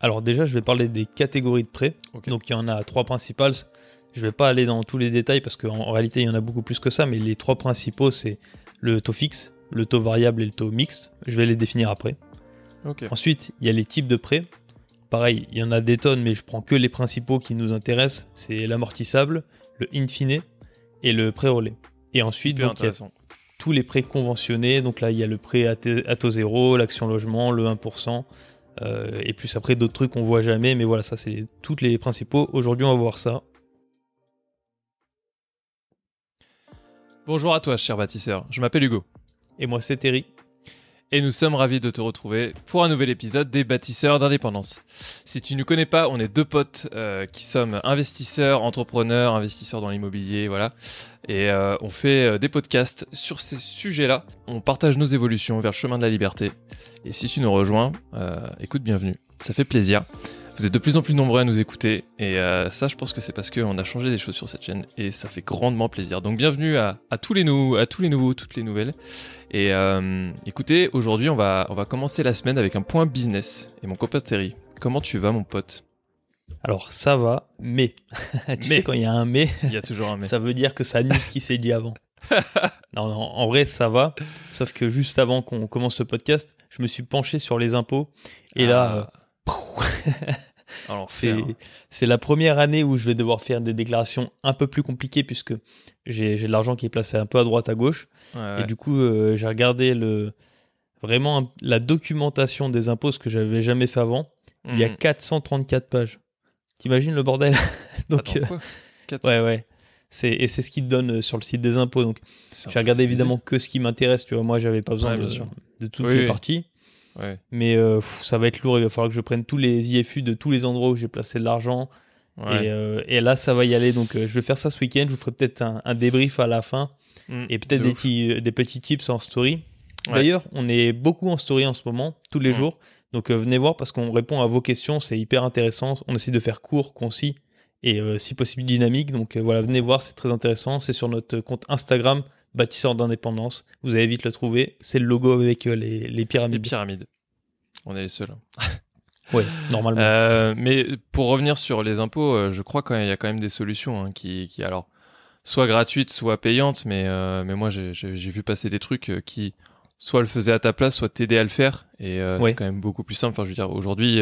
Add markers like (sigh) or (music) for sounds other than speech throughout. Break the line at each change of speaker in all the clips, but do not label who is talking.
Alors déjà, je vais parler des catégories de prêts. Donc il y en a trois principales. Je vais pas aller dans tous les détails parce qu'en en réalité, il y en a beaucoup plus que ça, mais les trois principaux, c'est le taux fixe, le taux variable et le taux mixte. Je vais les définir après. Ensuite, il y a les types de prêts. Pareil, il y en a des tonnes, mais je prends que les principaux qui nous intéressent. C'est l'amortissable, le in fine et le prêt relais. Et ensuite,
Super
donc, il y a
intéressant.
tous les prêts conventionnés. Donc là, il y a le prêt à taux zéro, l'action logement, le 1%. Euh, et plus après, d'autres trucs qu'on voit jamais. Mais voilà, ça, c'est tous les principaux. Aujourd'hui, on va voir ça.
Bonjour à toi, cher bâtisseur. Je m'appelle Hugo.
Et moi, c'est Terry.
Et nous sommes ravis de te retrouver pour un nouvel épisode des bâtisseurs d'indépendance. Si tu ne nous connais pas, on est deux potes euh, qui sommes investisseurs, entrepreneurs, investisseurs dans l'immobilier, voilà. Et euh, on fait euh, des podcasts sur ces sujets-là. On partage nos évolutions vers le chemin de la liberté. Et si tu nous rejoins, écoute, bienvenue. Ça fait plaisir. Vous êtes de plus en plus nombreux à nous écouter. Et euh, ça, je pense que c'est parce qu'on a changé des choses sur cette chaîne. Et ça fait grandement plaisir. Donc bienvenue à, à tous, les nou- à tous les nouveaux, toutes les nouvelles. Et euh, écoutez, aujourd'hui, on va, on va commencer la semaine avec un point business. Et mon copain Terry, comment tu vas, mon pote?
Alors, ça va, mais. (laughs) tu
Mais.
sais, quand il y a un mais,
Il y a toujours un mais. (laughs)
ça veut dire que ça annule ce qui s'est dit avant. (laughs) non, non, en vrai, ça va. Sauf que juste avant qu'on commence le podcast, je me suis penché sur les impôts. Et là, euh,
Ah, alors,
C'est c'est la première année où je vais devoir faire des déclarations un peu plus compliquées puisque j'ai de l'argent qui est placé un peu à droite à gauche. Et du coup, euh, j'ai regardé le, vraiment la documentation des impôts, ce que j'avais jamais fait avant. Il y a 434 pages. T'imagines le bordel (laughs) Donc,
Attends, quoi?
Ouais, ouais. Et c'est ce qu'ils te donnent euh, sur le site des impôts. Donc, j'ai regardé évidemment que ce qui m'intéresse. Tu vois, moi, j'avais pas besoin
Ouais,
de, toutes
Oui,
les
oui.
parties.
Ouais.
Mais euh, pff, ça va être lourd. Il va falloir que je prenne tous les IFU de tous les endroits où j'ai placé de l'argent.
Ouais.
Et, euh, et là, ça va y aller. Donc, euh, je vais faire ça ce week-end. Je vous ferai peut-être un, un débrief à la fin
Mm,
et peut-être
de
des, petits, des petits tips en story.
Ouais.
D'ailleurs, on est beaucoup en story en ce moment, tous les
Mm.
jours. Donc, venez voir parce qu'on répond à vos questions. C'est hyper intéressant. On essaie de faire court, concis et si possible dynamique. Donc, voilà, venez voir. C'est très intéressant. C'est sur notre compte Instagram, bâtisseur d'indépendance. Vous allez vite le trouver. C'est le logo avec euh, les, les
Les
pyramides.
pyramides. On est les seuls. hein. (laughs)
Ouais, normalement.
Euh, mais pour revenir sur les impôts, euh, je crois qu'il y a quand même des solutions hein, qui, qui, alors, soit gratuites, soit payantes. Mais, euh, mais moi, j'ai vu passer des trucs qui soit le faisaient à ta place, soit t'aidaient à le faire. Et euh,
Ouais.
c'est quand même beaucoup plus simple. Enfin, je veux dire, aujourd'hui,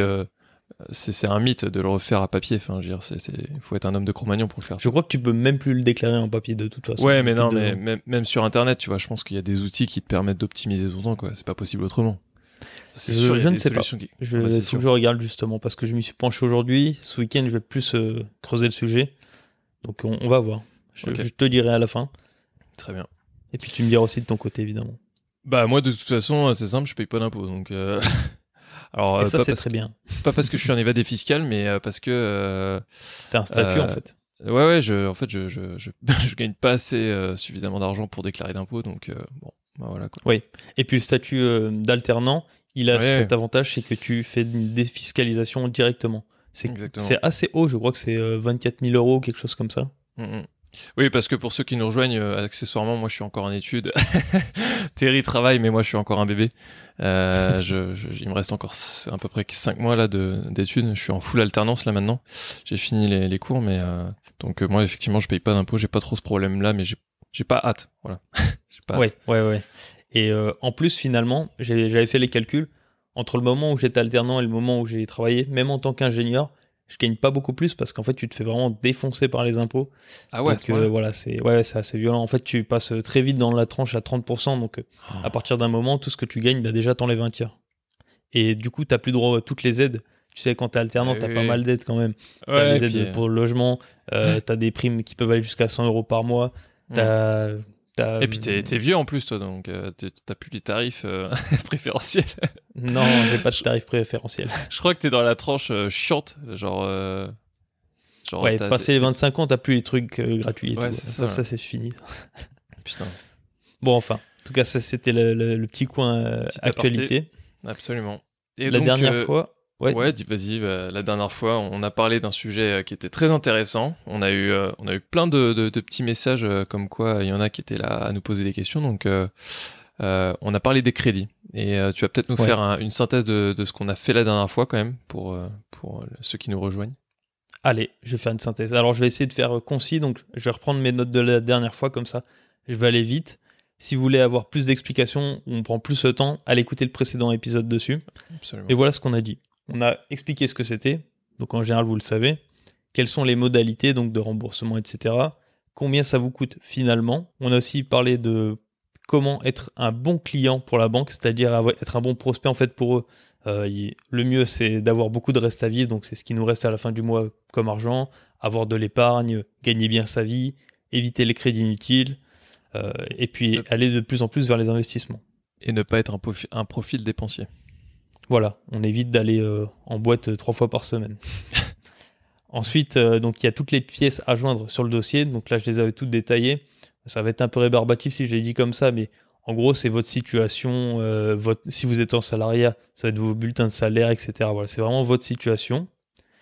c'est un mythe de le refaire à papier. Enfin, je veux dire, c'est c'est- il faut être un homme de Cro-Magnon pour le faire.
Je crois que tu peux même plus le déclarer en papier de toute façon.
Ouais, mais non, mais même, même sur Internet, tu vois, je pense qu'il y a des outils qui te permettent d'optimiser ton temps, quoi. C'est pas possible autrement.
Je-
sûr,
ne sais pas.
qui-
Je, faut que je regarde justement parce que je m'y suis penché aujourd'hui. Ce week-end, je vais plus euh, creuser le sujet. Donc on, on va voir. Je te dirai à la fin.
Très bien.
Et puis tu me diras aussi de ton côté, évidemment.
Bah moi de toute façon c'est simple, je paye pas d'impôts donc. euh, (laughs) Alors
Et
euh,
ça,
pas,
c'est
parce
très bien.
que, (laughs) pas parce que je suis en évadé fiscal, mais euh, parce que euh,
T'as un statut en fait.
ouais ouais je en fait je je, je, (laughs) je gagne pas assez suffisamment d'argent pour déclarer d'impôts donc bon bah voilà quoi.
Oui. Et puis le statut d'alternant, il a
Ouais.
cet avantage, c'est que tu fais une défiscalisation directement. C'est
Exactement.
c'est assez haut, je crois que c'est euh, 24 000 euros, quelque chose comme ça.
Mm, mm. Oui, parce que pour ceux qui nous rejoignent, euh, accessoirement, moi je suis encore en études. (laughs) Terry travaille, mais moi je suis encore un bébé. Euh, il me reste encore à peu près 5 mois là de- d'études. Je suis en full alternance là maintenant. J'ai fini les, cours, mais euh, donc moi effectivement je paye pas d'impôts, j'ai pas trop ce problème là, mais j'ai pas hâte. Voilà. (laughs) pas hâte.
Ouais, ouais. Et en plus, finalement, j'avais fait les calculs. Entre le moment où j'étais alternant et le moment où j'ai travaillé, même en tant qu'ingénieur, je gagne pas beaucoup plus parce qu'en fait, tu te fais vraiment défoncer par les impôts.
Ah ouais,
donc, euh, voilà, c'est ouais, c'est assez violent. En fait, tu passes très vite dans la tranche à 30%. Donc, euh, à partir d'un moment, tout ce que tu gagnes, bah, déjà, t'enlèves un tiers. Et du coup, t'as plus droit à toutes les aides. Tu sais, quand t'es alternant,
Oui,
t'as pas mal d'aides quand même. T'as
Ouais,
des
et puis,
aides pour le logement, euh, t'as des primes qui peuvent aller jusqu'à 100 euros par mois.
Mm.
T'as,
Et puis t'es t'es vieux en plus toi, donc euh, t'as plus les tarifs euh, (laughs) préférentiels.
Non, j'ai pas de tarif préférentiel. (laughs)
Je crois que t'es dans la tranche euh, chiante, genre. euh, genre
Ouais, passer les
t'es-
25 ans, t'as plus les trucs euh, gratuits. Et
Ouais,
tout.
c'est
Ça, c'est fini. (laughs)
Putain.
Bon, enfin, en tout cas, ça, c'était le, le- le petit coin euh,
aparté.
actualité.
Absolument. Et
La
donc,
dernière
euh,
fois, ouais,
Ouais, dis vas-y. bah, la dernière fois, on a parlé d'un sujet euh, qui était très intéressant. On a eu, euh, on a eu plein de, de- de petits messages euh, comme quoi il y en a qui étaient là à nous poser des questions. Donc, euh, on a parlé des crédits. Et tu vas peut-être nous faire une synthèse de, ce qu'on a fait la dernière fois quand même, pour, pour ceux qui nous rejoignent.
Allez, je vais faire une synthèse. Alors je vais essayer de faire concis, donc je vais reprendre mes notes de la dernière fois comme ça. Je vais aller vite. Si vous voulez avoir plus d'explications, on prend plus de temps, allez écouter le précédent épisode dessus. Et voilà ce qu'on a dit. On a expliqué ce que c'était, donc en général vous le savez. Quelles sont les modalités donc de remboursement, etc. Combien ça vous coûte finalement. On a aussi parlé de comment être un bon client pour la banque, c'est-à-dire être un bon prospect en fait pour eux. Euh, le mieux c'est d'avoir beaucoup de reste à vivre, donc c'est ce qui nous reste à la fin du mois comme argent, avoir de l'épargne, gagner bien sa vie, éviter les crédits inutiles, euh, et puis aller de plus en plus vers les investissements.
Et ne pas être un, profil dépensier.
Voilà, on évite d'aller euh, en boîte trois fois par semaine. (laughs) Ensuite, euh, donc il y a toutes les pièces à joindre sur le dossier. Donc là, je les avais toutes détaillées. Ça va être un peu rébarbatif si je l'ai dit comme ça, mais en gros, c'est votre situation. votre, si vous êtes en salariat, ça va être vos bulletins de salaire, etc. Voilà, c'est vraiment votre situation.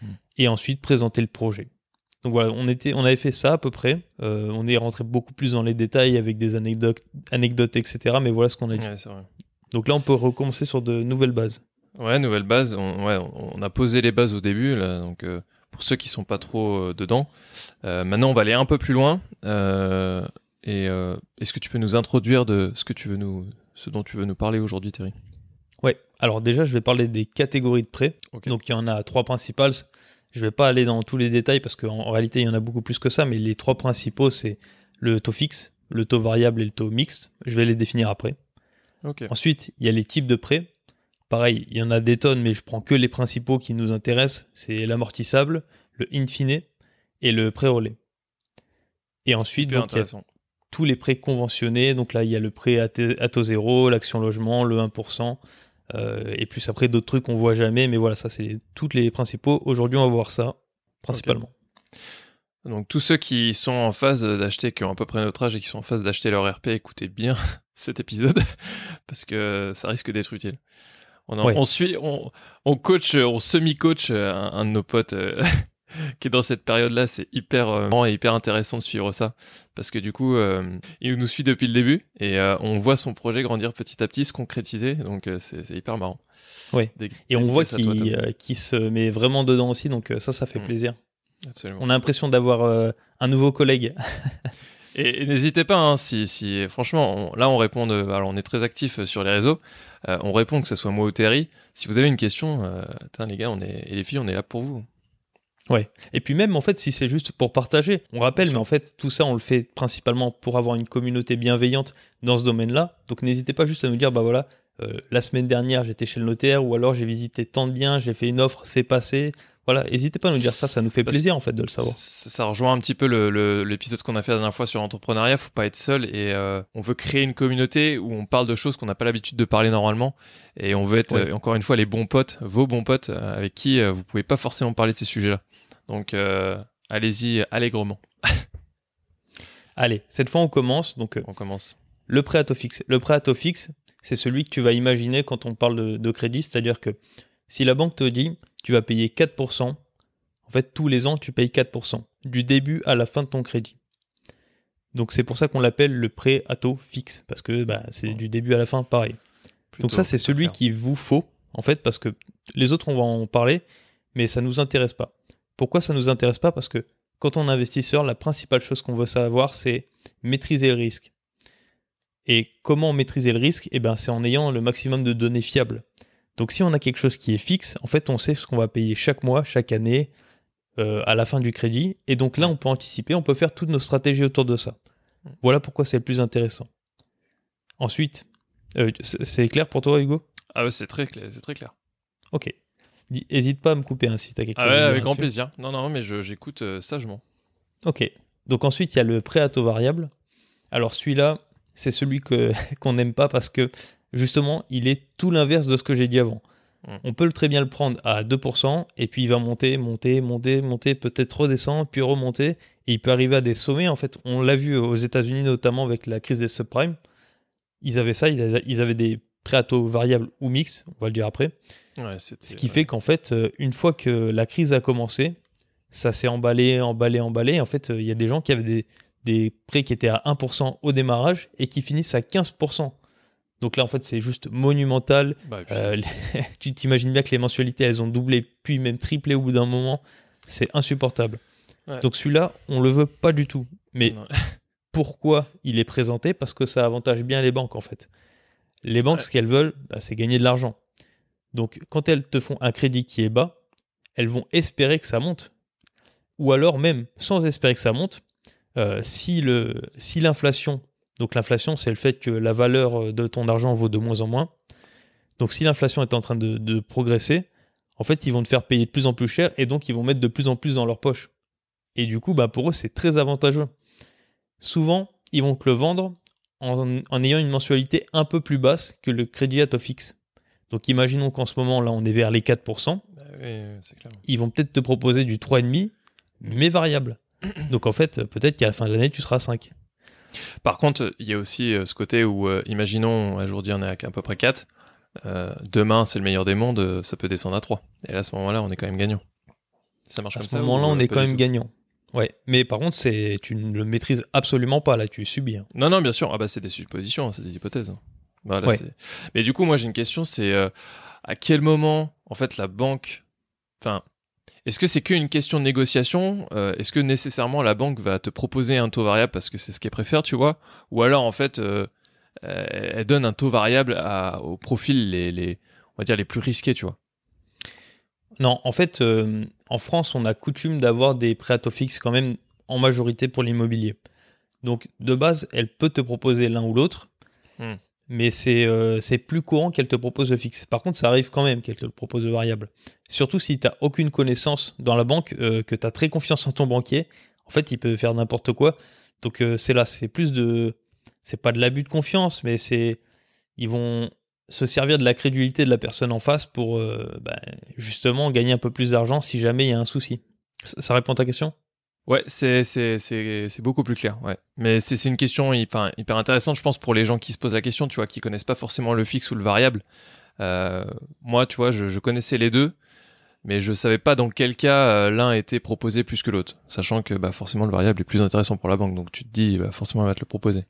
Hmm. Et ensuite, présenter le projet. Donc voilà, on, était, on avait fait ça à peu près. Euh, on est rentré beaucoup plus dans les détails avec des anecdotes, anecdotes etc. Mais voilà ce qu'on a dit. Donc là, on peut recommencer sur de nouvelles bases.
Ouais, nouvelles bases. On, ouais, on a posé les bases au début. Là, donc, euh, pour ceux qui sont pas trop euh, dedans. maintenant, on va aller un peu plus loin. et est-ce que tu peux nous introduire de ce que tu veux nous, ce dont tu veux nous parler aujourd'hui, Thierry?
Ouais. Alors déjà, je vais parler des catégories de prêts. Donc il y en a trois principales. Je ne vais pas aller dans tous les détails parce qu'en réalité, il y en a beaucoup plus que ça, mais les trois principaux, c'est le taux fixe, le taux variable et le taux mixte. Je vais les définir après. Ensuite, il y a les types de prêts. Pareil, il y en a des tonnes, mais je prends que les principaux qui nous intéressent. C'est l'amortissable, le in fine et le prêt relais. Et ensuite, donc, il y a tous les prêts conventionnés. Donc là, il y a le prêt à, taux zéro, l'action logement, le 1%, euh, et plus après d'autres trucs qu'on voit jamais, mais voilà, ça c'est tous les principaux. Aujourd'hui, on va voir ça principalement.
Donc tous ceux qui sont en phase d'acheter, qui ont à peu près notre âge et qui sont en phase d'acheter leur RP, écoutez bien (laughs) cet épisode (laughs) parce que ça risque d'être utile. On, on, suit, on, on coach, on semi-coach un, un, de nos potes euh, (laughs) qui est dans cette période-là, c'est hyper euh, et hyper intéressant de suivre ça parce que du coup, euh, il nous suit depuis le début et euh, on voit son projet grandir petit à petit, se concrétiser, donc c'est hyper marrant.
Oui. et on voit qu'il se met vraiment dedans aussi, donc ça, ça fait mm. plaisir. Absolument. On a l'impression d'avoir un nouveau collègue. (laughs)
Et, n'hésitez pas, hein, si, si, franchement, là on répond, alors on est très actif sur les réseaux, on répond que ce soit moi ou Terry. Si vous avez une question, les gars, on est, et les filles, on est là pour vous.
Ouais. Et puis même en fait, si c'est juste pour partager, on rappelle, mais en fait, tout ça, on le fait principalement pour avoir une communauté bienveillante dans ce domaine-là. Donc n'hésitez pas juste à nous dire, bah voilà, euh, la semaine dernière, j'étais chez le notaire, ou alors j'ai visité tant de biens, j'ai fait une offre, c'est passé. Voilà, n'hésitez pas à nous dire ça, ça nous fait plaisir en fait de le savoir.
Ça, rejoint un petit peu l'épisode qu'on a fait la dernière fois sur l'entrepreneuriat, faut pas être seul et euh, on veut créer une communauté où on parle de choses qu'on n'a pas l'habitude de parler normalement et on veut être euh, encore une fois les bons potes, vos bons potes avec qui vous pouvez pas forcément parler de ces sujets-là. Donc euh, allez-y allègrement. (laughs)
Allez, cette fois on commence. Donc,
euh, on commence.
Le prêt à taux fixe. Le prêt à taux fixe, c'est celui que tu vas imaginer quand on parle de, crédit. C'est-à-dire que si la banque te dit tu vas payer 4%, en fait tous les ans tu payes 4%, du début à la fin de ton crédit. Donc c'est pour ça qu'on l'appelle le prêt à taux fixe, parce que bah, c'est du début à la fin pareil. Donc ça c'est celui qu'il vous faut, en fait, parce que les autres on va en parler, mais ça ne nous intéresse pas. Pourquoi ça ne nous intéresse pas? Parce que quand on est investisseur, la principale chose qu'on veut savoir, c'est maîtriser le risque. Et comment maîtriser le risque? Eh ben, c'est en ayant le maximum de données fiables. Donc si on a quelque chose qui est fixe, en fait, on sait ce qu'on va payer chaque mois, chaque année, euh, à la fin du crédit. Et donc là, on peut anticiper, on peut faire toutes nos stratégies autour de ça. Voilà pourquoi c'est le plus intéressant. Ensuite, euh, c'est clair pour toi, Hugo?
Ah ouais, c'est très clair, c'est très clair.
Ok. Hésite pas à me couper hein, si tu as quelque
ah chose ouais, avec grand plaisir. Non, non, mais j'écoute euh, sagement.
Ok. Donc ensuite, il y a le prêt à taux variable. Alors celui-là, c'est celui (laughs) qu'on n'aime pas parce que justement, il est tout l'inverse de ce que j'ai dit avant. Hmm. On peut très bien le prendre à 2% et puis il va monter, monter, monter, monter, peut-être redescendre, puis remonter. Et il peut arriver à des sommets. En fait, on l'a vu aux États-Unis notamment avec la crise des subprimes. Ils avaient ça, ils avaient des prêts à taux variables ou mix, on va le dire après. Ce qui fait qu'en fait, euh, une fois que la crise a commencé, ça s'est emballé, emballé, emballé. En fait, euh, il y a des gens qui avaient des, prêts qui étaient à 1% au démarrage et qui finissent à 15% Donc là, en fait, c'est juste monumental.
Bah, puis,
Euh, les- (laughs) tu t'imagines bien que les mensualités, elles ont doublé, puis même triplé au bout d'un moment. C'est insupportable.
Ouais.
Donc celui-là, on le veut pas du tout. Mais
non. (laughs)
pourquoi il est présenté? Parce que ça avantage bien les banques, en fait. Les banques,
Ouais.
ce qu'elles veulent, bah, c'est gagner de l'argent. Donc quand elles te font un crédit qui est bas, elles vont espérer que ça monte. Ou alors même, sans espérer que ça monte, euh, si le- si l'inflation, donc l'inflation, c'est le fait que la valeur de ton argent vaut de moins en moins. Donc si l'inflation est en train de, de progresser, en fait, ils vont te faire payer de plus en plus cher et donc ils vont mettre de plus en plus dans leur poche. Et du coup, bah, pour eux, c'est très avantageux. Souvent, ils vont te le vendre en, en ayant une mensualité un peu plus basse que le crédit à taux fixe. Donc imaginons qu'en ce moment, là, on est vers les 4%.
Bah oui, c'est clair.
Ils vont peut-être te proposer du 3,5, mais variable. (clears throat) Donc en fait, peut-être qu'à la fin de l'année, tu seras à 5.
Par contre, il y a aussi euh, ce côté où, euh, imaginons, aujourd'hui on est à à peu près 4, euh, demain c'est le meilleur des mondes, ça peut descendre à 3. Et là, à ce moment-là, on est quand même gagnant. Ça marche
À
comme
ce moment-là, on est quand même gagnant. Ouais, mais par contre, c'est tu ne le maîtrises absolument pas là, tu subis. hein.
Non, non, bien sûr. Ah bah c'est des suppositions, hein, c'est des hypothèses. hein. Voilà,
Ouais.
c'est- Mais du coup, moi j'ai une question, c'est euh, à quel moment, en fait, la banque, enfin, est-ce que c'est qu'une question de négociation Euh, Est-ce que nécessairement la banque va te proposer un taux variable parce que c'est ce qu'elle préfère, tu vois? Ou alors en fait, euh, elle donne un taux variable à, aux profils les, les, on va dire les plus risqués, tu vois?
Non, en fait, euh, en France, on a coutume d'avoir des prêts à taux fixe quand même en majorité pour l'immobilier. Donc, de base, elle peut te proposer l'un ou l'autre,
Hmm.
Mais c'est euh, c'est plus courant qu'elle te propose le fixe. Par contre, ça arrive quand même qu'elle te le propose le variable. Surtout si tu n'as aucune connaissance dans la banque, euh, que tu as très confiance en ton banquier. En fait, il peut faire n'importe quoi. Donc, euh, c'est là, c'est plus de. C'est pas de l'abus de confiance, mais c'est. Ils vont se servir de la crédulité de la personne en face pour ben, justement gagner un peu plus d'argent si jamais il y a un souci. Ça, ça répond à ta question?
Ouais, c'est c'est c'est c'est beaucoup plus clair. Ouais, mais c'est c'est une question hy- enfin, hyper intéressante, je pense, pour les gens qui se posent la question, tu vois, qui connaissent pas forcément le fixe ou le variable. Euh, moi, tu vois, je, je connaissais les deux, mais je savais pas dans quel cas euh, l'un était proposé plus que l'autre, sachant que bah forcément le variable est plus intéressant pour la banque, donc tu te dis bah, forcément elle va te le proposer.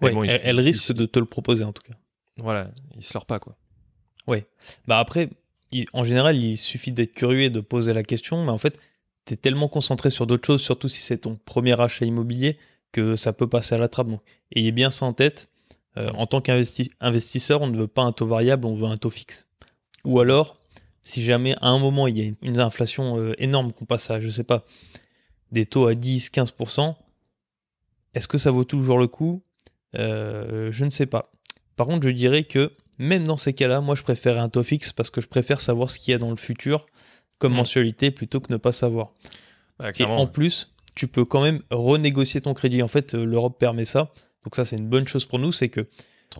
Mais
Ouais,
bon, il
elle, risque de te le proposer en tout cas.
Voilà, il se leurre pas quoi.
Bah après, il- en général, il suffit d'être curieux et de poser la question, mais en fait, tu es tellement concentré sur d'autres choses, surtout si c'est ton premier achat immobilier, que ça peut passer à la trappe. Donc, ayez bien ça en tête. Euh, en tant qu'investisseur, on ne veut pas un taux variable, on veut un taux fixe. Ou alors, si jamais à un moment il y a une, inflation euh, énorme qu'on passe à, je sais pas, des taux à 10-15%, est-ce que ça vaut toujours le coup? Euh, Je ne sais pas. Par contre, je dirais que même dans ces cas-là, moi je préfère un taux fixe parce que je préfère savoir ce qu'il y a dans le futur comme
Mm.
mensualité plutôt que ne pas savoir.
Bah,
Et en plus, tu peux quand même renégocier ton crédit. En fait, euh, l'Europe permet ça. Donc ça, c'est une bonne chose pour nous, c'est que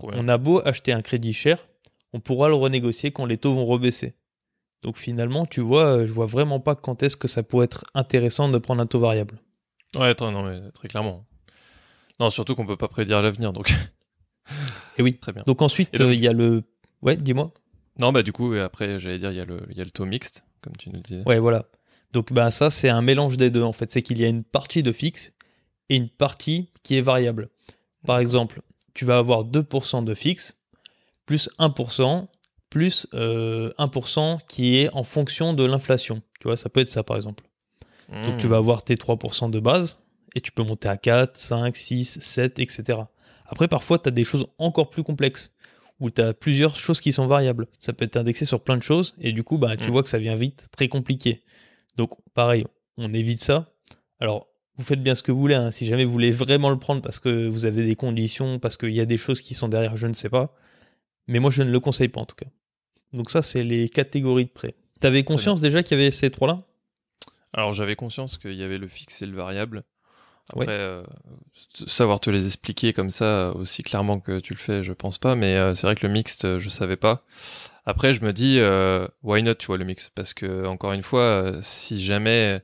on a beau acheter un crédit cher, on pourra le renégocier quand les taux vont rebaisser. Donc finalement, tu vois, euh, je vois vraiment pas quand est-ce que ça pourrait être intéressant de prendre un taux variable.
Ouais, attends, non mais très clairement. Non, surtout qu'on peut pas prédire l'avenir, donc.
Et oui.
Très bien.
Donc ensuite,
donc-
euh, il y a le... Ouais, dis-moi.
Non, bah du coup, après, j'allais dire, il y, y a le taux mixte, comme tu nous disais.
Ouais, voilà. Donc bah, ça, c'est un mélange des deux, en fait. C'est qu'il y a une partie de fixe et une partie qui est variable. Par exemple, tu vas avoir 2% de fixe, plus 1%, plus euh, 1% qui est en fonction de l'inflation. Tu vois, ça peut être ça, par exemple. Donc tu vas avoir tes 3% de base, et tu peux monter à 4, 5, 6, 7, etc. Après, parfois, tu as des choses encore plus complexes, où tu as plusieurs choses qui sont variables. Ça peut être indexé sur plein de choses, et du coup, bah, tu
Mm.
vois que ça vient vite très compliqué. Donc, pareil, on évite ça. Alors, vous faites bien ce que vous voulez. hein. Si jamais vous voulez vraiment le prendre parce que vous avez des conditions, parce qu'il y a des choses qui sont derrière, je ne sais pas. Mais moi, je ne le conseille pas en tout cas. Donc ça, c'est les catégories de prêts. T'avais conscience déjà qu'il y avait ces trois-là?
Alors j'avais conscience qu'il y avait le fixe et le variable. Après,
Ouais.
euh, savoir te les expliquer comme ça aussi clairement que tu le fais, je pense pas. Mais euh, c'est vrai que le mixte, je savais pas. Après, je me dis, euh, why not, tu vois, le mix? Parce que, encore une fois, si jamais,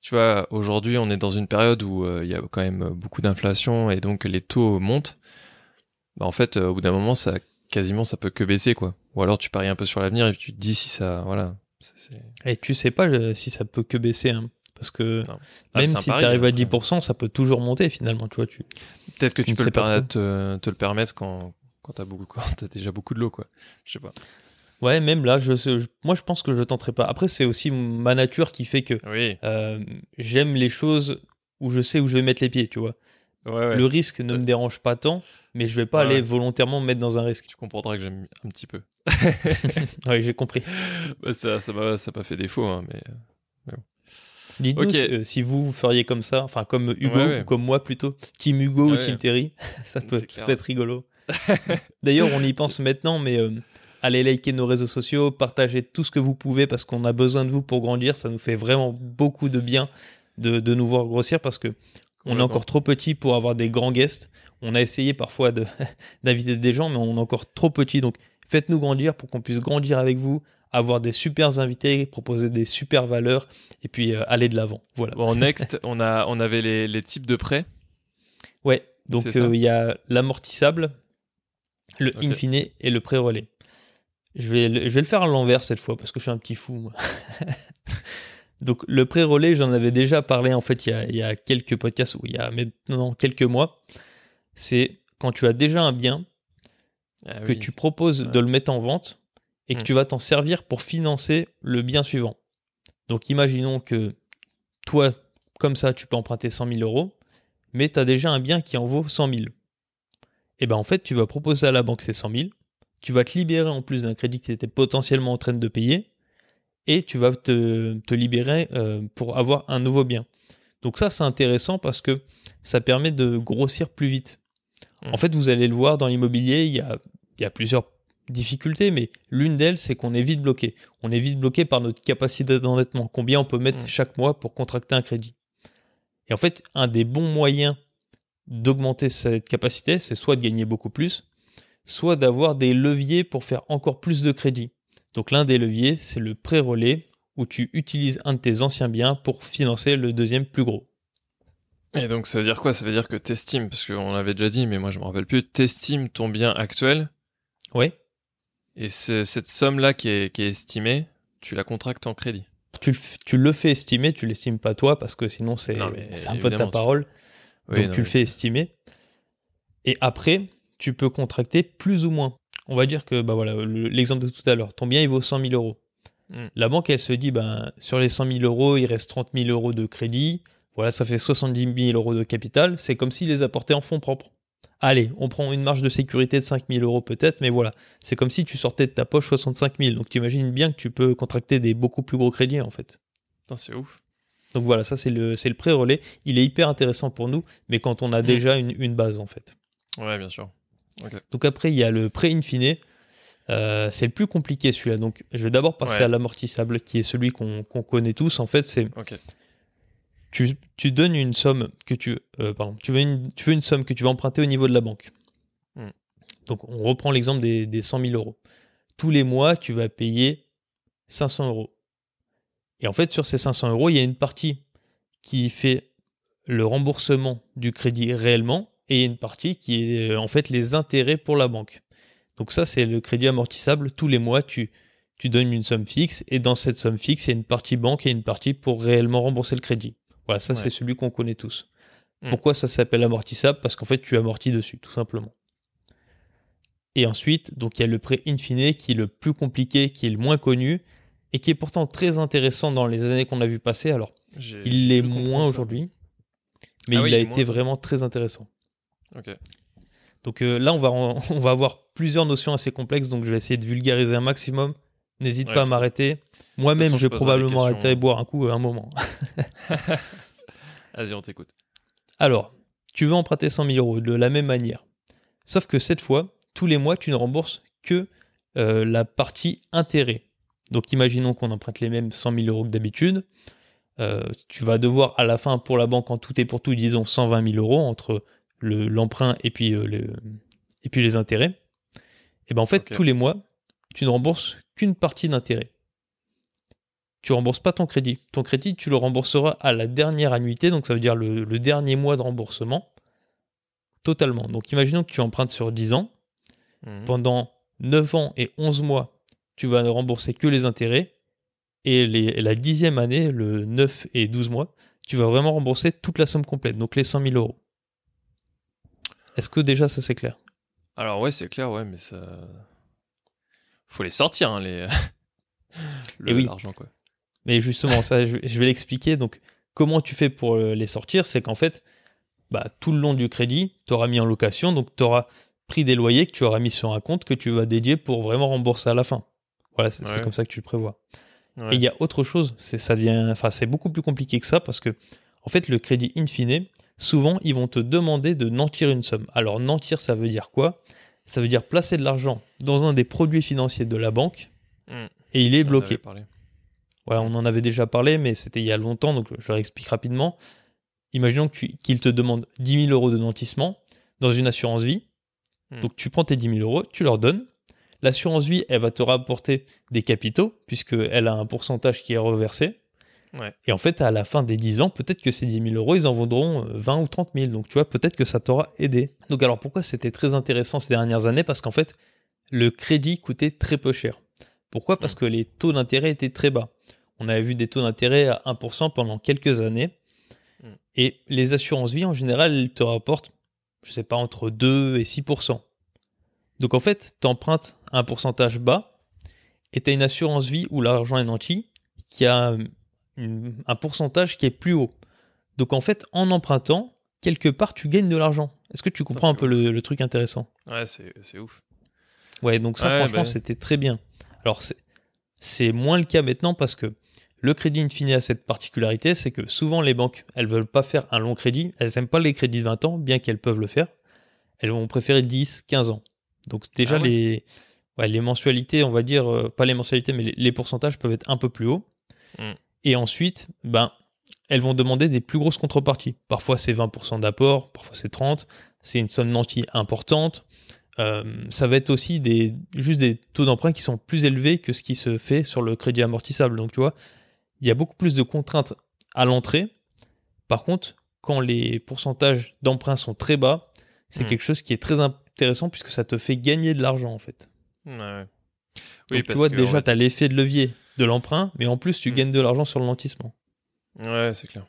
tu vois, aujourd'hui, on est dans une période où il y a quand même beaucoup d'inflation et donc les taux montent, bah, en fait, au bout d'un moment, ça quasiment, ça peut que baisser, quoi. Ou alors, tu paries un peu sur l'avenir et tu te dis si ça, voilà.
Et tu sais pas si ça peut que baisser. hein. Parce que
Non. Ah,
même si tu arrives à
après.
10%, ça peut toujours monter finalement. Tu vois, tu...
Peut-être que tu peux le permettre, euh, te le permettre quand, quand (laughs) quand as déjà beaucoup de l'eau, quoi. Je sais pas.
Ouais, même là, je, moi je pense que je tenterai pas. Après, c'est aussi ma nature qui fait que
oui.
j'aime les choses où je sais où je vais mettre les pieds, tu vois. Le risque ne me dérange pas tant, mais je vais pas aller volontairement me mettre dans un risque.
Tu comprendras que j'aime un petit peu. (laughs)
oui, j'ai compris. (laughs)
Bah, ça ça m'a pas fait défaut, hein, mais,
Dites-nous euh, si vous feriez comme ça, enfin comme Hugo ou comme moi plutôt, Team Hugo ou Team Terry, (laughs) ça peut, être rigolo. (laughs) D'ailleurs, on y pense maintenant, mais euh, allez liker nos réseaux sociaux, partagez tout ce que vous pouvez parce qu'on a besoin de vous pour grandir. Ça nous fait vraiment beaucoup de bien de, de nous voir grossir parce que on est encore trop petit pour avoir des grands guests. On a essayé parfois (laughs) d'inviter des gens, mais on est encore trop petit. Donc faites-nous grandir pour qu'on puisse grandir avec vous, avoir des super invités, proposer des super valeurs et puis euh, aller de l'avant. Voilà.
Bon, (laughs) next, on, a, on avait les, les types de prêts.
Ouais, donc euh, il y a l'amortissable, le okay. infine et le pré-relais. Je vais, je vais le faire à l'envers cette fois parce que je suis un petit fou. Moi. (laughs) Donc le pré-relais, j'en avais déjà parlé en fait il y, a, quelques podcasts ou il y a maintenant quelques mois. C'est quand tu as déjà un bien ah que tu proposes de le mettre en vente et que hmm. tu vas t'en servir pour financer le bien suivant. Donc imaginons que toi, comme ça, tu peux emprunter 100 000 euros, mais tu as déjà un bien qui en vaut 100 000. Et bien en fait, tu vas proposer à la banque ces 100 000, tu vas te libérer en plus d'un crédit que tu étais potentiellement en train de payer, et tu vas te, libérer euh, pour avoir un nouveau bien. Donc ça, c'est intéressant parce que ça permet de grossir plus vite. En mmh. fait, vous allez le voir dans l'immobilier, il y a, il y a plusieurs difficultés, mais l'une d'elles, c'est qu'on est vite bloqué. On est vite bloqué par notre capacité d'endettement. Combien on peut mettre mmh. chaque mois pour contracter un crédit? Et en fait, un des bons moyens d'augmenter cette capacité, c'est soit de gagner beaucoup plus, soit d'avoir des leviers pour faire encore plus de crédit. Donc l'un des leviers, c'est le pré-relais, où tu utilises un de tes anciens biens pour financer le deuxième plus gros.
Et donc ça veut dire quoi? Ça veut dire que tu estimes, parce qu'on l'avait déjà dit, mais moi je me rappelle plus, tu estimes ton bien actuel.
Oui.
Et cette somme-là qui est, estimée, tu la contractes en crédit.
Tu, le fais estimer, tu l'estimes pas toi, parce que sinon c'est un peu ta parole. donc tu le fais estimer. Et après, tu peux contracter plus ou moins on va dire que bah voilà l'exemple de tout à l'heure, ton bien il vaut 100 000 euros. Hmm. La banque elle se dit ben sur les 100 000 euros il reste 30 000 euros de crédit, voilà ça fait 70 000 euros de capital, c'est comme s'il les apportait en fonds propres. Allez, on prend une marge de sécurité de 5 000 euros peut-être, mais voilà, c'est comme si tu sortais de ta poche 65 000. Donc tu imagines bien que tu peux contracter des beaucoup plus gros crédits en fait.
C'est ouf.
Donc voilà, ça c'est le, le pré-relais. Il est hyper intéressant pour nous, mais quand on a hmm. déjà une, une base en fait.
Ouais, bien sûr.
Donc après, il y a le pré-infine. Euh, c'est le plus compliqué celui-là. Donc je vais d'abord passer à l'amortissable, qui est celui qu'on connaît tous. En fait, c'est tu, tu, donnes une somme que tu, euh, pardon, tu veux une, tu veux une somme que tu vas emprunter au niveau de la banque. Hmm. Donc on reprend l'exemple des, des 100 000 euros. Tous les mois, tu vas payer 500 euros. Et en fait, sur ces 500 euros, il y a une partie qui fait le remboursement du crédit réellement et une partie qui est en fait les intérêts pour la banque. Donc ça, c'est le crédit amortissable. Tous les mois, tu, tu donnes une somme fixe et dans cette somme fixe, il y a une partie banque et une partie pour réellement rembourser le crédit. Voilà, ça, c'est celui qu'on connaît tous. Hmm. Pourquoi ça s'appelle amortissable? Parce qu'en fait, tu amortis dessus, tout simplement. Et ensuite, donc il y a le prêt infini qui est le plus compliqué, qui est le moins connu et qui est pourtant très intéressant dans les années qu'on a vu passer. Alors, il l'est moins aujourd'hui, mais ah il a été vraiment très intéressant. Donc euh, là, on va, (laughs) on va avoir plusieurs notions assez complexes, donc je vais essayer de vulgariser un maximum. N'hésite pas à m'arrêter. Moi-même, je vais probablement arrêter et boire un coup à un moment. (laughs)
Vas-y, on t'écoute.
Alors, tu veux emprunter 100 000 euros de la même manière. Sauf que cette fois, tous les mois, tu ne rembourses que euh, la partie intérêt. Donc imaginons qu'on emprunte les mêmes 100 000 euros que d'habitude. Euh, tu vas devoir à la fin pour la banque en tout et pour tout, disons 120 000 euros entre l'emprunt et, puis, euh, et puis les intérêts, et ben en fait, tous les mois, tu ne rembourses qu'une partie d'intérêt. Tu rembourses pas ton crédit. Ton crédit, tu le rembourseras à la dernière annuité, donc ça veut dire le, dernier mois de remboursement, totalement. Donc imaginons que tu empruntes sur 10 ans. Mhm. Pendant 9 ans et 11 mois, tu vas ne rembourser que les intérêts. Et la dixième année, le 9 et 12 mois, tu vas vraiment rembourser toute la somme complète, donc les 100 000 euros. Est-ce que déjà ça c'est clair?
Alors ouais, c'est clair, ouais, mais ça. Faut les sortir, hein, les. (laughs)
Le, oui. l'argent, quoi. Mais justement, ça, je, vais l'expliquer. Donc, comment tu fais pour euh, les sortir? C'est qu'en fait, bah, tout le long du crédit, tu auras mis en location, donc tu auras pris des loyers que tu auras mis sur un compte que tu vas dédier pour vraiment rembourser à la fin. Voilà, c'est comme ça que tu le prévois. Et il y a autre chose, c'est ça devient, enfin c'est beaucoup plus compliqué que ça parce que en fait le crédit in fine, souvent ils vont te demander de nantir une somme. Alors nantir, ça veut dire quoi? Ça veut dire placer de l'argent dans un des produits financiers de la banque hmm. et il est bloqué. Voilà, on en avait déjà parlé, mais c'était il y a longtemps, donc je leur explique rapidement. Imaginons qu'ils te demandent 10 000 euros de nantissement dans une assurance vie. Hmm. Donc tu prends tes 10 000 euros, tu leur donnes, L'assurance vie, elle va te rapporter des capitaux, puisqu'elle a un pourcentage qui est reversé. Et en fait, à la fin des 10 ans, peut-être que ces 10 000 euros, ils en vaudront 20 euh, ou 30 000. Donc, tu vois, peut-être que ça t'aura aidé. Donc, alors pourquoi c'était très intéressant ces dernières années? Parce qu'en fait, le crédit coûtait très peu cher. Pourquoi? Parce que les taux d'intérêt étaient très bas. On avait vu des taux d'intérêt à 1% pendant quelques années. Mm. Et les assurances vie, en général, elles te rapportent, je sais pas, entre 2 et 6%. Donc en fait, tu empruntes un pourcentage bas et tu as une assurance vie où l'argent est nanti qui a un pourcentage qui est plus haut. Donc en fait, en empruntant, quelque part, tu gagnes de l'argent. Est-ce que tu comprends un peu le, truc intéressant?
Ouais, c'est ouf.
Ouais, donc ça, franchement, bah c'était très bien. Alors, c'est moins le cas maintenant parce que le crédit infini a cette particularité, c'est que souvent les banques, elles veulent pas faire un long crédit, elles n'aiment pas les crédits de 20 ans, bien qu'elles peuvent le faire. Elles vont préférer 10, 15 ans. Donc déjà, ah les, les mensualités, on va dire, euh, pas les mensualités, mais les, pourcentages peuvent être un peu plus hauts. Hmm. Et ensuite, ben, elles vont demander des plus grosses contreparties. Parfois, c'est 20% d'apport, parfois, c'est 30%. C'est une somme nantie importante. Euh, ça va être aussi des, juste des taux d'emprunt qui sont plus élevés que ce qui se fait sur le crédit amortissable. Donc, tu vois, il y a beaucoup plus de contraintes à l'entrée. Par contre, quand les pourcentages d'emprunt sont très bas, c'est hmm. quelque chose qui est très, intéressant puisque ça te fait gagner de l'argent en fait.
Ouais.
Oui, tu vois, déjà, tu as l'effet de levier de l'emprunt, mais en plus, tu hmm. gagnes de l'argent sur le lentissement.
Ouais, c'est clair.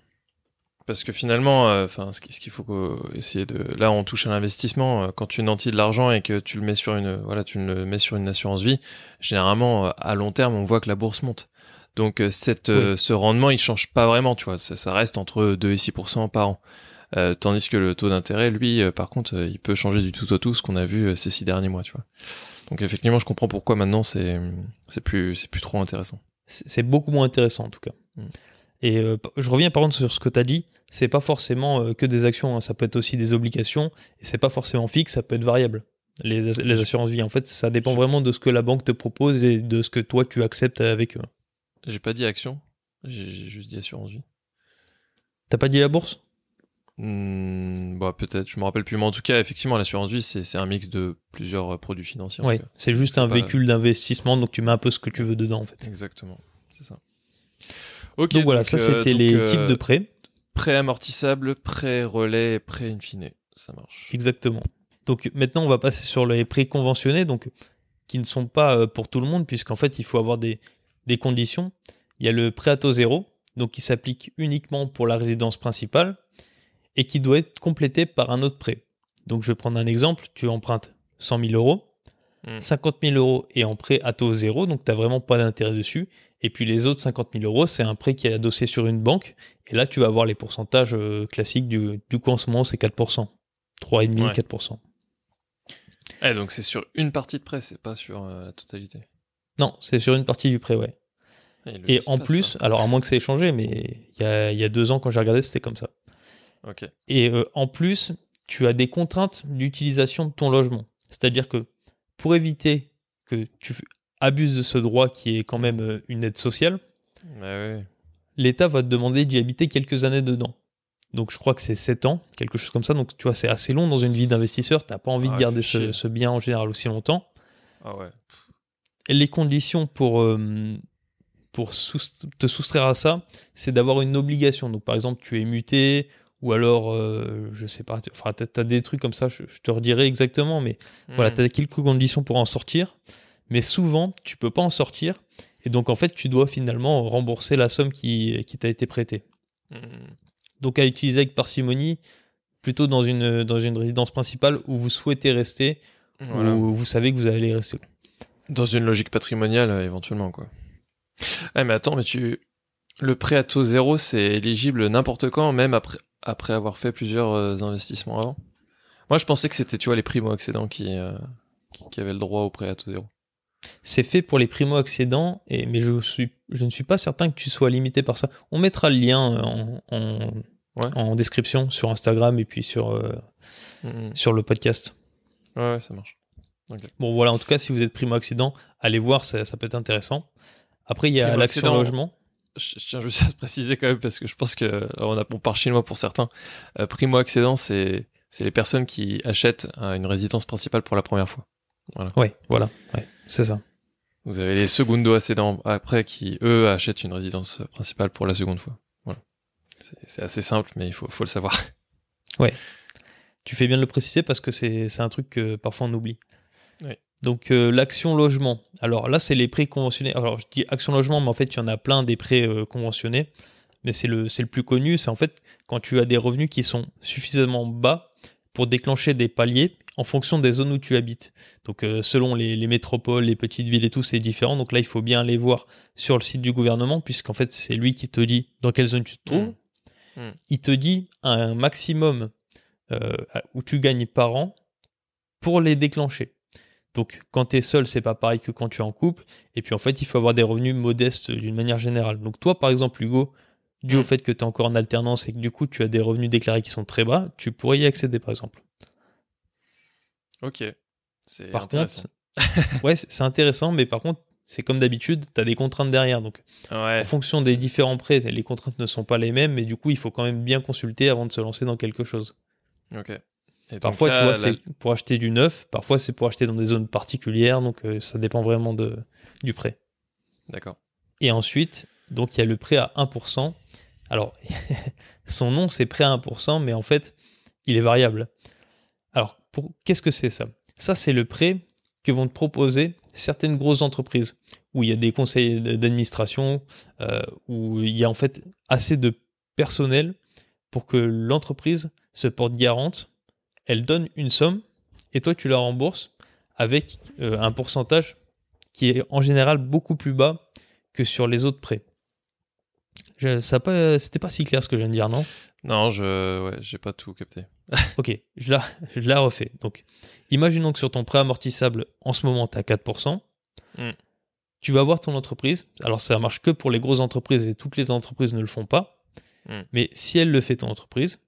Parce que finalement, euh, enfin, ce qu'il faut essayer de. Là, on touche à l'investissement. Euh, quand tu nantis de l'argent et que tu le mets sur une, voilà, tu le mets sur une assurance vie, généralement, euh, à long terme, on voit que la bourse monte. Donc, cette, ce rendement, il change pas vraiment, tu vois. Ça, ça reste entre 2 et 6% par an. Euh, tandis que le taux d'intérêt, lui, euh, par contre, euh, il peut changer du tout au tout, ce qu'on a vu ces six derniers mois, tu vois. Donc effectivement, je comprends pourquoi maintenant c'est c'est plus c'est plus trop intéressant.
C'est beaucoup moins intéressant en tout cas. Mm. Et je reviens par contre sur ce que tu as dit, c'est pas forcément que des actions, hein. ça peut être aussi des obligations, et c'est pas forcément fixe, ça peut être variable. Les, les assurances vie, en fait, ça dépend vraiment de ce que la banque te propose et de ce que toi tu acceptes avec eux.
J'ai pas dit action, j'ai juste dit assurance vie.
T'as pas dit la bourse?
Hmm, bah peut-être, je me rappelle plus, mais en tout cas, effectivement, l'assurance vie, c'est un mix de plusieurs euh, produits financiers.
Oui, c'est juste un véhicule d'investissement, donc tu mets un peu ce que tu veux dedans, en fait.
Exactement, c'est ça.
Ok. Donc voilà, ça euh, c'était les types de euh, prêts.
Prêt amortissable, prêt relais, prêt in fine. Ça marche.
Exactement. Donc maintenant, on va passer sur les prêts conventionnés, donc qui ne sont pas pour tout le monde, puisqu'en fait, il faut avoir des, des conditions. Il y a le prêt à taux zéro, donc qui s'applique uniquement pour la résidence principale et qui doit être complété par un autre prêt. Donc je vais prendre un exemple, tu empruntes 100 000 euros, 50 hmm. 000 euros est en prêt à taux zéro, donc tu n'as vraiment pas d'intérêt dessus. Et puis les autres 50 000 euros, c'est un prêt qui est adossé sur une banque. Et là, tu vas avoir les pourcentages euh, classiques du, du coup en ce moment, c'est 4%. 3,5%, 4%.
Eh, donc c'est sur une partie de prêt, c'est pas sur euh, la totalité.
Non, c'est sur une partie du prêt, ouais. Et, en plus, alors à moins que ça ait changé, mais il y a, y a deux ans, quand j'ai regardé, c'était comme ça. Et euh, en plus, tu as des contraintes d'utilisation de ton logement. C'est-à-dire que pour éviter que tu abuses de ce droit qui est quand même euh, une aide sociale,
bah
l'État va te demander d'y habiter quelques années dedans. Donc je crois que c'est 7 ans, quelque chose comme ça. Donc tu vois, c'est assez long dans une vie d'investisseur. Tu n'as pas envie de ah garder ce, bien en général aussi longtemps.
Ah ouais.
Et les conditions pour, euh, pour te soustraire à ça, c'est d'avoir une obligation. Donc par exemple, tu es muté ou alors, euh, je sais pas, enfin, tu as, des trucs comme ça, je, te redirai exactement, mais voilà, hmm. tu as quelques conditions pour en sortir, mais souvent, tu peux pas en sortir, et donc en fait, tu dois finalement rembourser la somme qui, qui t'a été prêtée. Hmm. Donc à utiliser avec parcimonie, plutôt dans une, dans une résidence principale où vous souhaitez rester, où vous savez que vous allez rester.
Dans une logique patrimoniale, éventuellement, quoi. Ah, mais attends, mais tu. Le prêt à taux zéro, c'est éligible n'importe quand, même après, après avoir fait plusieurs investissements avant Moi, je pensais que c'était, tu vois, les primo-accédants qui, qui, avaient le droit au prêt à taux zéro.
C'est fait pour les primo-accédants, et, mais je, suis, je ne suis pas certain que tu sois limité par ça. On mettra le lien en, en, description sur Instagram et puis sur, euh, mm-hmm. sur le podcast.
Ouais, ça marche.
Bon, voilà, en tout cas, si vous êtes primo-accédant, allez voir, ça, ça, peut être intéressant. Après, il y a l'action logement.
Je tiens juste à préciser quand même, parce que je pense qu'on on part chinois pour certains. Euh, primo-accédant, c'est les personnes qui achètent euh, une résidence principale pour la première fois.
Voilà. Oui, voilà, c'est ça.
Vous avez les secondo accédants après qui, eux, achètent une résidence principale pour la seconde fois. Voilà. C'est assez simple, mais il faut, faut le savoir.
Ouais. Tu fais bien de le préciser parce que c'est un truc que parfois on oublie. Oui. Donc euh, l'action logement. Alors là, c'est les prêts conventionnés. Alors je dis action logement, mais en fait, il y en a plein des prêts euh, conventionnés. Mais c'est le, le plus connu. C'est en fait quand tu as des revenus qui sont suffisamment bas pour déclencher des paliers en fonction des zones où tu habites. Donc euh, selon les, métropoles, les petites villes et tout, c'est différent. Donc là, il faut bien aller voir sur le site du gouvernement, puisqu'en fait, c'est lui qui te dit dans quelle zone tu te trouves. Mmh. Mmh. Il te dit un maximum où tu gagnes par an pour les déclencher. Donc quand tu es seul, c'est pas pareil que quand tu es en couple. Et puis en fait, il faut avoir des revenus modestes d'une manière générale. Donc toi, par exemple, Hugo, dû au mmh. fait que tu es encore en alternance et que du coup tu as des revenus déclarés qui sont très bas, tu pourrais y accéder par exemple.
Ok.
Par contre, (laughs) ouais, c'est intéressant, mais par contre, c'est comme d'habitude, tu as des contraintes derrière. Donc, en fonction des différents prêts, les contraintes ne sont pas les mêmes, mais du coup, il faut quand même bien consulter avant de se lancer dans quelque chose.
Ok.
Parfois, tu vois, c'est pour acheter du neuf, parfois, c'est pour acheter dans des zones particulières, donc euh, ça dépend vraiment de, du prêt.
D'accord.
Et ensuite, donc, il y a le prêt à 1%. Alors, (laughs) son nom, c'est prêt à 1%, mais en fait, il est variable. Alors, qu'est-ce que c'est ça? Ça, c'est le prêt que vont te proposer certaines grosses entreprises, où il y a des conseils d'administration, euh, où il y a en fait assez de personnel pour que l'entreprise se porte garante, elle donne une somme, et toi tu la rembourses avec euh, un pourcentage qui est en général beaucoup plus bas que sur les autres prêts. Ça pas, c'était pas si clair ce que je viens de dire, non?
Non, je, ouais, j'ai pas tout capté. (laughs)
ok, je la, je la refais. Donc, imaginons que sur ton prêt amortissable, en ce moment, tu as 4%. Tu vas voir ton entreprise. Alors, ça marche que pour les grosses entreprises et toutes les entreprises ne le font pas. Mm. Mais si elle le fait, ton entreprise,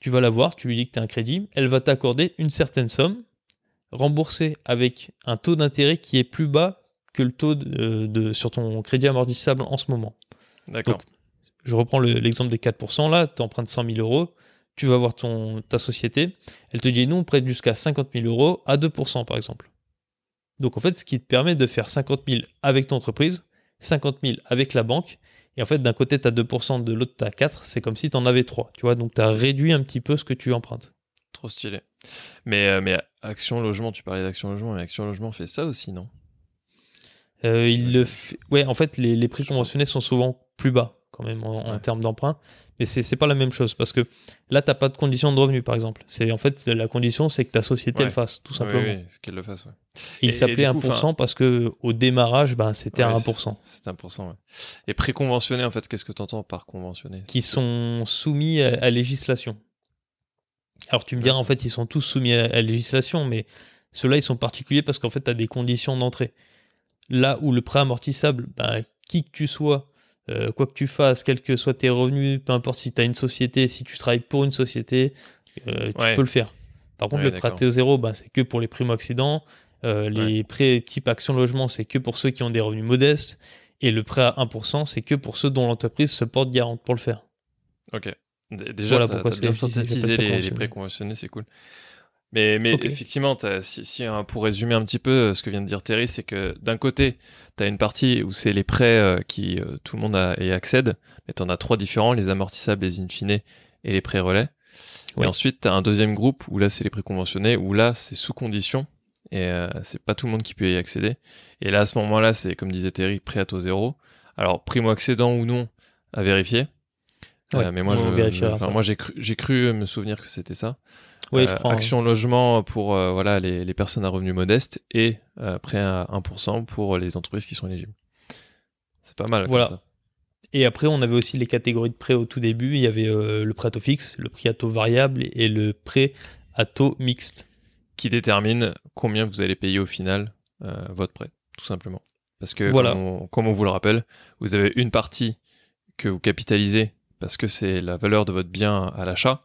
tu vas la voir, tu lui dis que tu as un crédit, elle va t'accorder une certaine somme, remboursée avec un taux d'intérêt qui est plus bas que le taux de, sur ton crédit amortissable en ce moment.
D'accord.
Je reprends l'exemple des 4%. Là, tu empruntes 100 000 euros tu vas voir ton, ta société, elle te dit nous on prête jusqu'à 50 000 euros à 2% par exemple. Donc en fait, ce qui te permet de faire 50 000 avec ton entreprise, 50 000 avec la banque, et en fait d'un côté tu as 2%, de l'autre tu as 4, c'est comme si tu en avais 3, tu vois, donc tu as réduit un petit peu ce que tu empruntes.
Trop stylé. Mais, euh, mais Action Logement, tu parlais d'Action Logement, mais Action Logement fait ça aussi, non?
Euh, il le fait... Ouais, en fait, les, les prix conventionnés sont souvent plus bas quand même en, termes d'emprunt. Mais c'est n'est pas la même chose parce que là, tu n'as pas de condition de revenu, par exemple. C'est En fait, la condition, c'est que ta société le fasse, tout simplement.
Oui, qu'elle le fasse.
Il s'appelait 1% parce que au démarrage, ben, c'était à 1%.
C'est 1%. Et préconventionné, en fait, qu'est-ce que tu entends par conventionné?
Qui sont soumis à, législation. Alors, tu me diras, en fait, ils sont tous soumis à, législation, mais ceux-là, ils sont particuliers parce qu'en fait, tu as des conditions d'entrée. Là où le prêt amortissable, ben, qui que tu sois, euh, quoi que tu fasses, quels que soient tes revenus, peu importe si tu as une société, si tu travailles pour une société, euh, tu peux le faire. Par contre, le prêt taux zéro, bah, c'est que pour les primo-accidents. Euh, les prêts type action logement, c'est que pour ceux qui ont des revenus modestes. Et le prêt à 1%, c'est que pour ceux dont l'entreprise se porte garante pour le faire.
Ok. Déjà, voilà pourquoi bien synthétisé les, les prêts conventionnés, c'est cool. Mais, mais effectivement, si, si, hein, pour résumer un petit peu euh, ce que vient de dire Terry, c'est que d'un côté, tu as une partie où c'est les prêts euh, qui euh, tout le monde a, y accède, mais tu en as trois différents, les amortissables, les in fine et les prêts relais. Et ensuite, tu as un deuxième groupe où là, c'est les prêts conventionnés, où là, c'est sous condition, et c'est pas tout le monde qui peut y accéder. Et là, à ce moment-là, c'est, comme disait Terry, prêt à taux zéro. Alors, primo-accédant ou non, à vérifier. Mais moi, je, moi j'ai cru, j'ai cru me souvenir que c'était ça.
Oui, je crois.
Action logement pour voilà les, les, personnes à revenus modestes et prêt à 1% pour les entreprises qui sont éligibles. C'est pas mal. Voilà. Comme ça.
Et après, on avait aussi les catégories de prêts au tout début. Il y avait le prêt à taux fixe, le prêt à taux variable et le prêt à taux mixte.
Qui détermine combien vous allez payer au final votre prêt, tout simplement. Parce que, voilà. comme, on, vous le rappelle, vous avez une partie que vous capitalisez parce que c'est la valeur de votre bien à l'achat,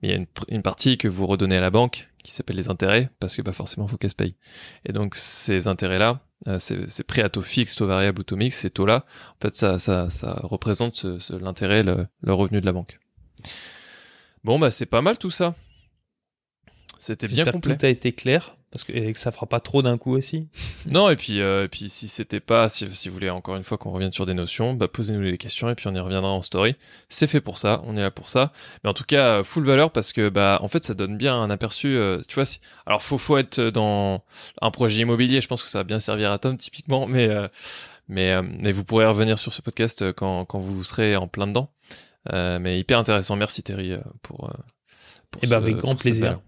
mais il y a une, partie que vous redonnez à la banque qui s'appelle les intérêts parce que pas forcément il faut qu'elle se paye. Et donc ces intérêts-là, euh, c'est prêt à taux fixe, taux variable ou taux mix, ces taux-là, en fait ça, ça, ça représente l'intérêt, le, le revenu de la banque. Bon bah c'est pas mal tout ça. C'était bien complet.
Que tout a été clair parce que, et que ça fera pas trop d'un coup aussi. (laughs)
non, et puis, euh, et puis si c'était pas, si, si, vous voulez encore une fois qu'on revienne sur des notions, bah, posez-nous les questions et puis on y reviendra en story. C'est fait pour ça, on est là pour ça. Mais en tout cas, full valeur parce que, bah, en fait, ça donne bien un aperçu. Euh, tu vois, si... alors faut, faut être dans un projet immobilier. Je pense que ça va bien servir à Tom typiquement, mais, euh, mais, mais vous pourrez revenir sur ce podcast quand, quand vous serez en plein dedans. mais hyper intéressant. Merci Terry pour.
pour et eh ben, avec grand plaisir.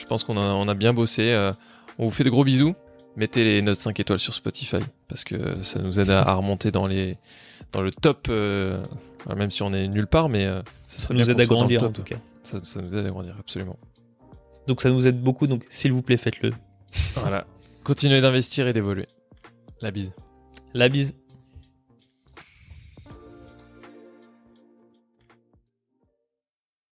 Je pense qu'on a, on a bien bossé. Euh, on vous fait de gros bisous. Mettez les notes 5 étoiles sur Spotify parce que ça nous aide à, remonter dans, les, dans le top, euh, même si on est nulle part, mais euh,
ça, nous aide à grandir en tout cas.
Ça, ça, nous aide à grandir, absolument.
Donc ça nous aide beaucoup, donc s'il vous plaît, faites-le.
voilà. Continuez d'investir et d'évoluer. La bise.
La bise.